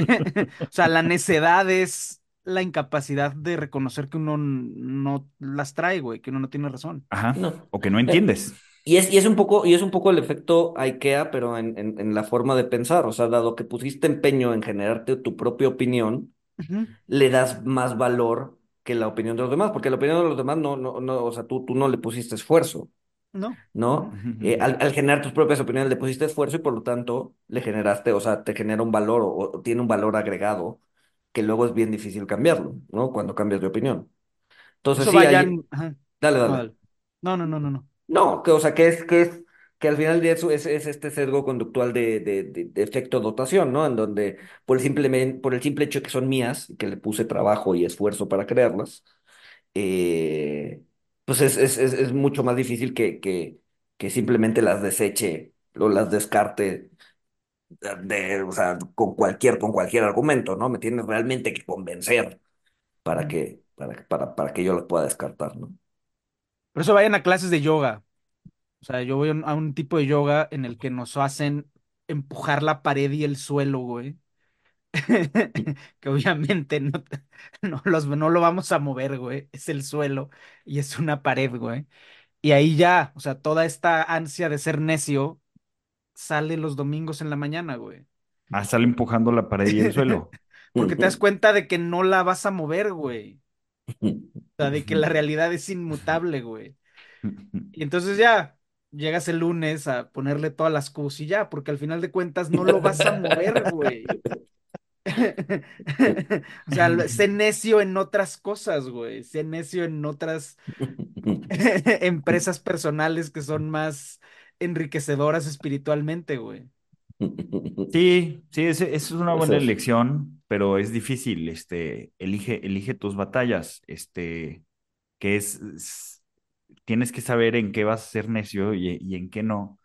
o sea, la necedad es la incapacidad de reconocer que uno no las trae, güey, que uno no tiene razón. Ajá. No. O que no Eh, entiendes. Y es, y es un poco, y es un poco el efecto IKEA, pero en, en, en la forma de pensar. O sea, dado que pusiste empeño en generarte tu propia opinión, le das más valor que la opinión de los demás, porque la opinión de los demás no, no, no, o sea, tú, tú no le pusiste esfuerzo, No. ¿no? Eh, al, al generar tus propias opiniones le pusiste esfuerzo y por lo tanto le generaste, o sea, te genera un valor o, o tiene un valor agregado que luego es bien difícil cambiarlo, ¿no? Cuando cambias de opinión. Entonces Eso sí, vayan. dale. dale. No, no, no, no, no. No, que, o sea, que es, que es, que al final de eso es, es este sesgo conductual de, de, de, de efecto dotación, ¿no? En donde por el simple, por el simple hecho que son mías y que le puse trabajo y esfuerzo para crearlas, eh, pues es, es, es, es mucho más difícil que, que, que simplemente las deseche o las descarte de, o sea, con cualquier, con cualquier argumento, ¿no? Me tienes realmente que convencer para que, para, para, para que yo las pueda descartar, ¿no? Por eso vayan a clases de yoga. O sea, yo voy a un, tipo de yoga en el que nos hacen empujar la pared y el suelo, güey. Que obviamente no, no, los, no lo vamos a mover, güey. Es el suelo y es una pared, güey. Y ahí ya, o sea, toda esta ansia de ser necio sale los domingos en la mañana, güey. Ah, sale empujando la pared y el suelo. Porque te das cuenta de que no la vas a mover, güey. O sea, de que la realidad es inmutable, güey. Y entonces ya llegas el lunes a ponerle todas las cosas y ya, porque al final de cuentas no lo vas a mover, güey. O sea, sé necio en otras cosas, güey. Sé necio en otras empresas personales que son más enriquecedoras espiritualmente, güey. Sí, sí, es, es una buena ser. elección, pero es difícil. Este, elige, elige tus batallas. Este, que es, es- tienes que saber en qué vas a ser necio y, y en qué no.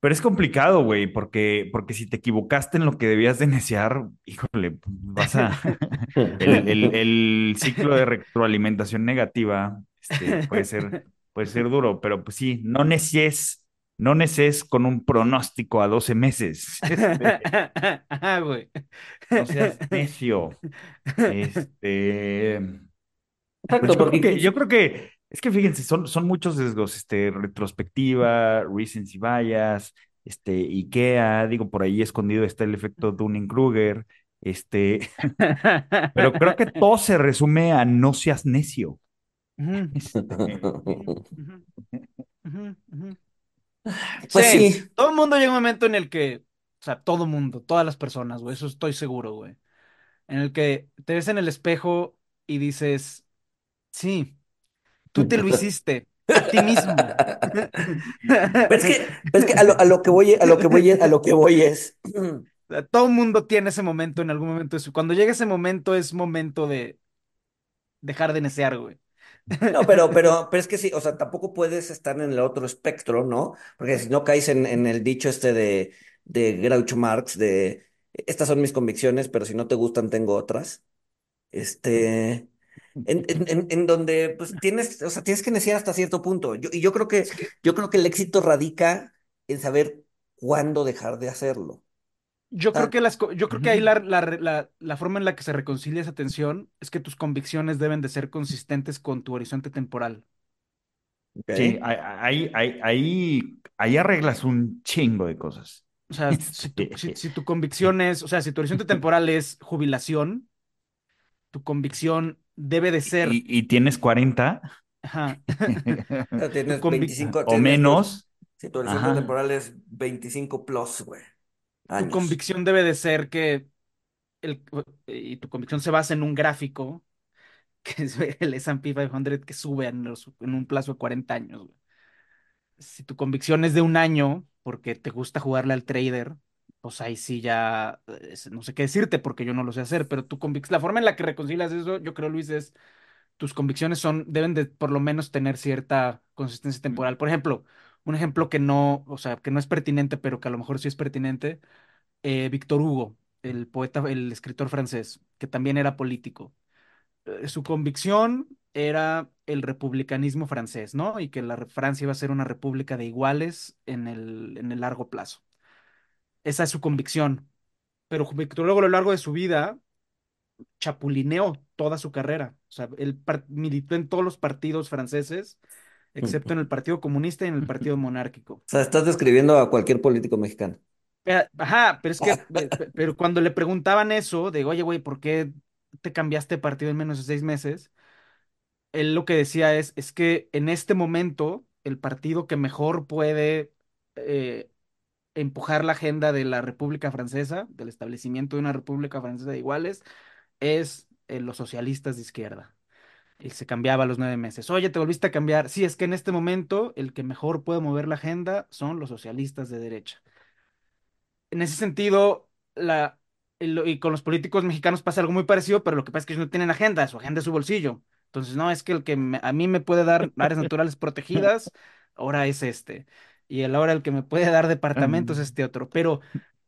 Pero es complicado, güey, porque, porque si te equivocaste en lo que debías de neciar, híjole, vas a... El, el, el ciclo de retroalimentación negativa, este, puede ser, puede ser duro, pero pues sí, no necies, no necies con un pronóstico a 12 meses. Güey. no seas necio. Este, pues Exacto, yo porque creo que, yo creo que, es que fíjense, son, son muchos sesgos, este, retrospectiva, recency bias, este, IKEA, digo, por ahí escondido está el efecto Dunning-Kruger, este, pero creo que todo se resume a no seas necio. Este, ujú, ujú, ujú, ujú. pues Sí, sí, todo el mundo llega un momento en el que, o sea, todo mundo, todas las personas, güey, eso estoy seguro, güey, en el que te ves en el espejo y dices, sí, tú te lo hiciste a ti mismo. Pero es que, pero es que a lo, a lo que voy, a lo que voy, a lo que voy es, Todo el mundo tiene ese momento en algún momento. de su- Cuando llega ese momento es momento de dejar de necear, güey. No, pero, pero, pero es que sí, o sea, tampoco puedes estar en el otro espectro, ¿no? Porque si no caes en, en el dicho este de, de Groucho Marx, de estas son mis convicciones, pero si no te gustan, tengo otras. Este, en, en, donde, pues tienes, o sea, tienes que neciar hasta cierto punto. Yo, y yo creo que, yo creo que el éxito radica en saber cuándo dejar de hacerlo. Yo creo Ah, que las, yo creo que ahí la, la, la, la forma en la que se reconcilia esa tensión es que tus convicciones deben de ser consistentes con tu horizonte temporal. ok. Sí, ahí, ahí, ahí, ahí- ahí arreglas un chingo de cosas. O sea, si tu, si, si tu convicción es, o sea, si tu horizonte temporal es jubilación, tu convicción debe de ser, y, y tienes 40 ajá, O sea, tu tienes convic- 25, o tienes menos, si tu horizonte ajá. temporal es 25 plus, güey, tu años. convicción debe de ser que el, y tu convicción se basa en un gráfico que es el S&P 500 que sube en, los- en un plazo de 40 años. güey. Si tu convicción es de un año porque te gusta jugarle al trader, pues ahí sí ya eh, es- no sé qué decirte porque yo no lo sé hacer, pero tu convic- la forma en la que reconcilias eso, yo creo, Luis, es tus convicciones son, deben de por lo menos tener cierta consistencia temporal. Por ejemplo, un ejemplo que no, o sea, que no es pertinente, pero que a lo mejor sí es pertinente, eh, Víctor Hugo, el poeta, el escritor francés, que también era político. Eh, su convicción era el republicanismo francés, ¿no? Y que la Francia iba a ser una república de iguales en el, en el largo plazo. Esa es su convicción. Pero Víctor Hugo a lo largo de su vida chapulineó toda su carrera. O sea, él militó en todos los partidos franceses, excepto en el Partido Comunista y en el Partido Monárquico. O sea, estás describiendo a cualquier político mexicano. Ajá, pero es que, pe- pe- pero cuando le preguntaban eso, de, oye, güey, ¿por qué te cambiaste de partido en menos de seis meses? Él lo que decía es, es que en este momento el partido que mejor puede eh, empujar la agenda de la República Francesa, del establecimiento de una República Francesa de iguales, es eh, los socialistas de izquierda. Y se cambiaba a los nueve meses. Oye, te volviste a cambiar. Sí, es que en este momento el que mejor puede mover la agenda son los socialistas de derecha. En ese sentido, la, el- y con los políticos mexicanos pasa algo muy parecido, pero lo que pasa es que ellos no tienen agenda, su agenda es su bolsillo. Entonces, no, es que el que me- a mí me puede dar áreas naturales protegidas, ahora es este. Y el ahora el que me puede dar departamentos es este otro. Pero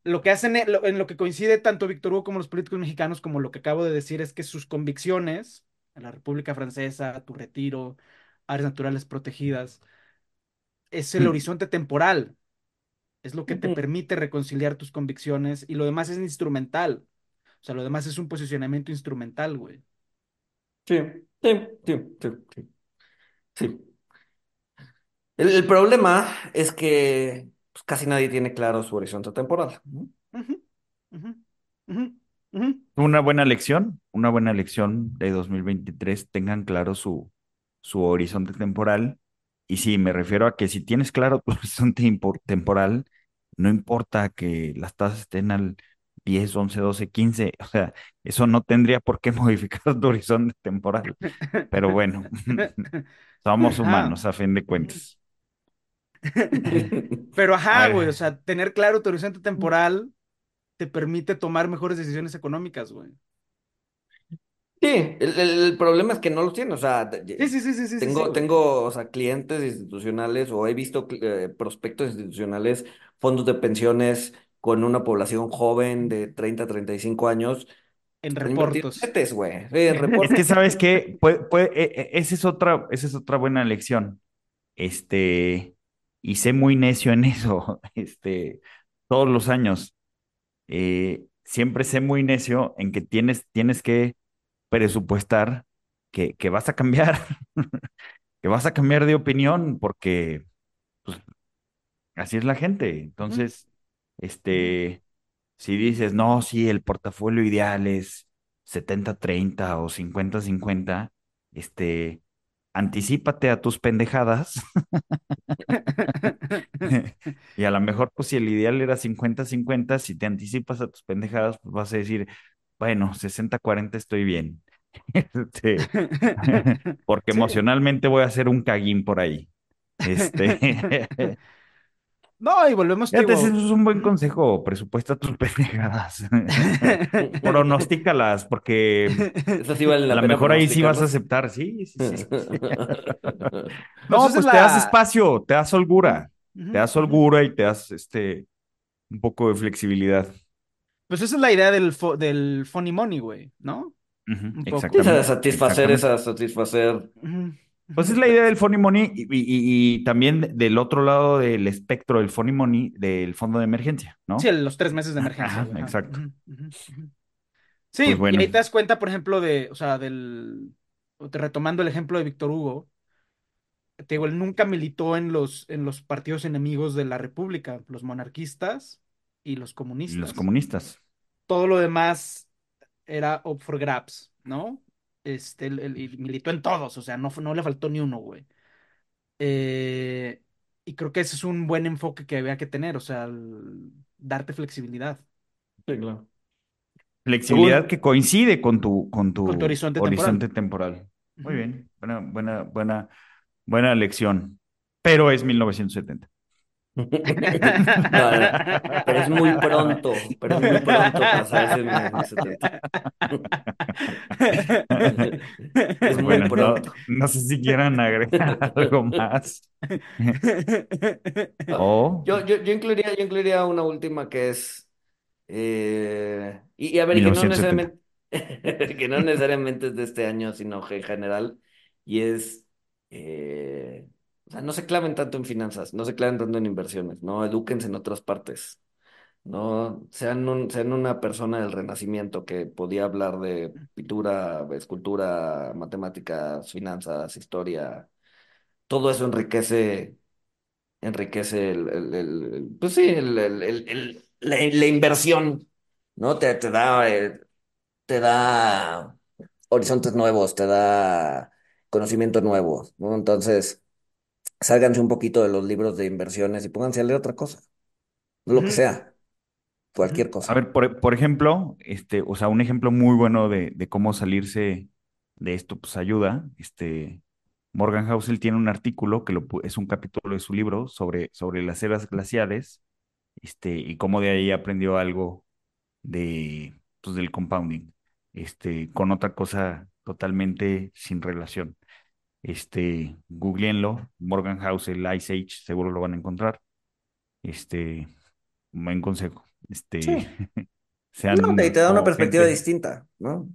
lo que hacen, eh, en lo que coincide tanto Víctor Hugo como los políticos mexicanos, como lo que acabo de decir, es que sus convicciones, la República Francesa, tu retiro, áreas naturales protegidas, es el horizonte temporal es lo que te permite reconciliar tus convicciones y lo demás es instrumental. O sea, lo demás es un posicionamiento instrumental, güey. Sí, sí, sí, sí, sí. sí. El, el problema es que pues, casi nadie tiene claro su horizonte temporal. Una buena lección, una buena lección de 2023, tengan claro su, su horizonte temporal. Y sí, me refiero a que si tienes claro tu horizonte temporal, no importa que las tasas estén al 10, 11, 12, 15, o sea, eso no tendría por qué modificar tu horizonte temporal. Pero bueno, somos humanos a fin de cuentas. Pero ajá, güey, o sea, tener claro tu horizonte temporal te permite tomar mejores decisiones económicas, güey. Sí, el, el- el problema es que no los tiene. O sea, Sí, sí, sí, sí, tengo, sí, tengo, o sea, clientes institucionales o he visto eh, prospectos institucionales, fondos de pensiones con una población joven de 30 a 35 años, En en reportos. CETES, güey. Sí, en Es reportes. que, ¿sabes qué? Puede, puede- e- e- esa es otra, esa es otra buena lección. Este, y sé muy necio en eso, este, todos los años. Eh, siempre sé muy necio en que tienes, tienes que presupuestar que, que vas a cambiar, que vas a cambiar de opinión, porque pues, así es la gente. Entonces, este, si dices, no, sí, el portafolio ideal es 70-30 o 50-50, este, anticípate a tus pendejadas y a lo mejor, pues si el ideal era 50-50, si te anticipas a tus pendejadas, pues vas a decir, bueno, 60-40 estoy bien. Este, porque Sí. emocionalmente voy a hacer un caguín por ahí. Este, No, y volvemos, te fíjate, ese digo. es un buen consejo, presupuesta tus pendejadas. Pronostícalas, porque Eso sí vale a la lo pena mejor ahí sí vas a aceptar, sí, sí, sí. sí. Pues No, esa es pues te das la- espacio, te das holgura, te das holgura y te das este un poco de flexibilidad. Pues esa es la idea del, fo- del funny money, güey, ¿no? Ujú, Un poco. Sí, o sea, exactamente, satisfacer exactamente. esa, satisfacer. Ujú. Pues es la idea del funny money y, y- y también del otro lado del espectro del funny money del fondo de emergencia, Sí, ¿no? los tres meses de emergencia. Ajá, exacto. Sí, Pues bueno. y ahí te das cuenta, por ejemplo, de, o sea, del, retomando el ejemplo de Víctor Hugo, te digo, él nunca militó en los, en los partidos enemigos de la República, los monarquistas y los Y comunistas. los comunistas. Todo lo demás era up for grabs, ¿no? Este, él- él- y militó en todos, o sea, no, no le faltó ni uno, güey. Eh, y creo que ese es un buen enfoque que había que tener, o sea, el- darte flexibilidad. Sí, claro. Flexibilidad Según- que coincide con tu, con tu, Con tu horizonte horizonte temporal. Muy Ujú. bien, buena, buena, buena, buena lección. Pero es 1970. No, no, pero es muy pronto, pero es muy pronto para saberse en 1970. Es muy Bueno, no, pronto. no sé si quieran agregar algo más. Yo, yo, yo incluiría, yo incluiría una última que es, eh, y, y a ver, que no 1970. necesariamente, que no necesariamente es de este año, sino en general, y es, eh, o sea, no se claven tanto en finanzas, no se claven tanto en inversiones, no, edúquense en otras partes, no, sean un, sean una persona del Renacimiento que podía hablar de pintura, escultura, matemáticas, finanzas, historia, todo eso enriquece enriquece el, el- el- el- pues sí, el, el- el- el- la, la inversión, ¿no? Te, te da, eh, te da horizontes nuevos, te da conocimiento nuevo, ¿no? Entonces, sálganse un poquito de los libros de inversiones y pónganse a leer otra cosa, lo que sea, cualquier cosa. A ver, por, por ejemplo, este, o sea, un ejemplo muy bueno de, de cómo salirse de esto, pues ayuda. Este, Morgan Housel tiene un artículo que lo, es un capítulo de su libro sobre, sobre las eras glaciares, este, y cómo de ahí aprendió algo de, pues, del compounding, este, con otra cosa totalmente sin relación. Este, googleenlo, Morgan Housel, Ice Age, seguro lo van a encontrar. Este, buen consejo. Este, Sí. sean No, te, te da una perspectiva gente, distinta, ¿no?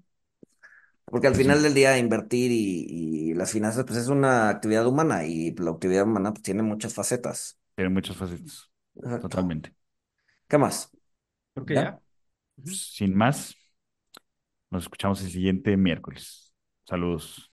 Porque al pues final sí, del día invertir y, y las finanzas, pues es una actividad humana y la actividad humana pues, tiene muchas facetas. tiene muchas facetas, Exacto. totalmente. ¿Qué más? Creo que ¿Ya? Sin más, nos escuchamos el siguiente miércoles. Saludos.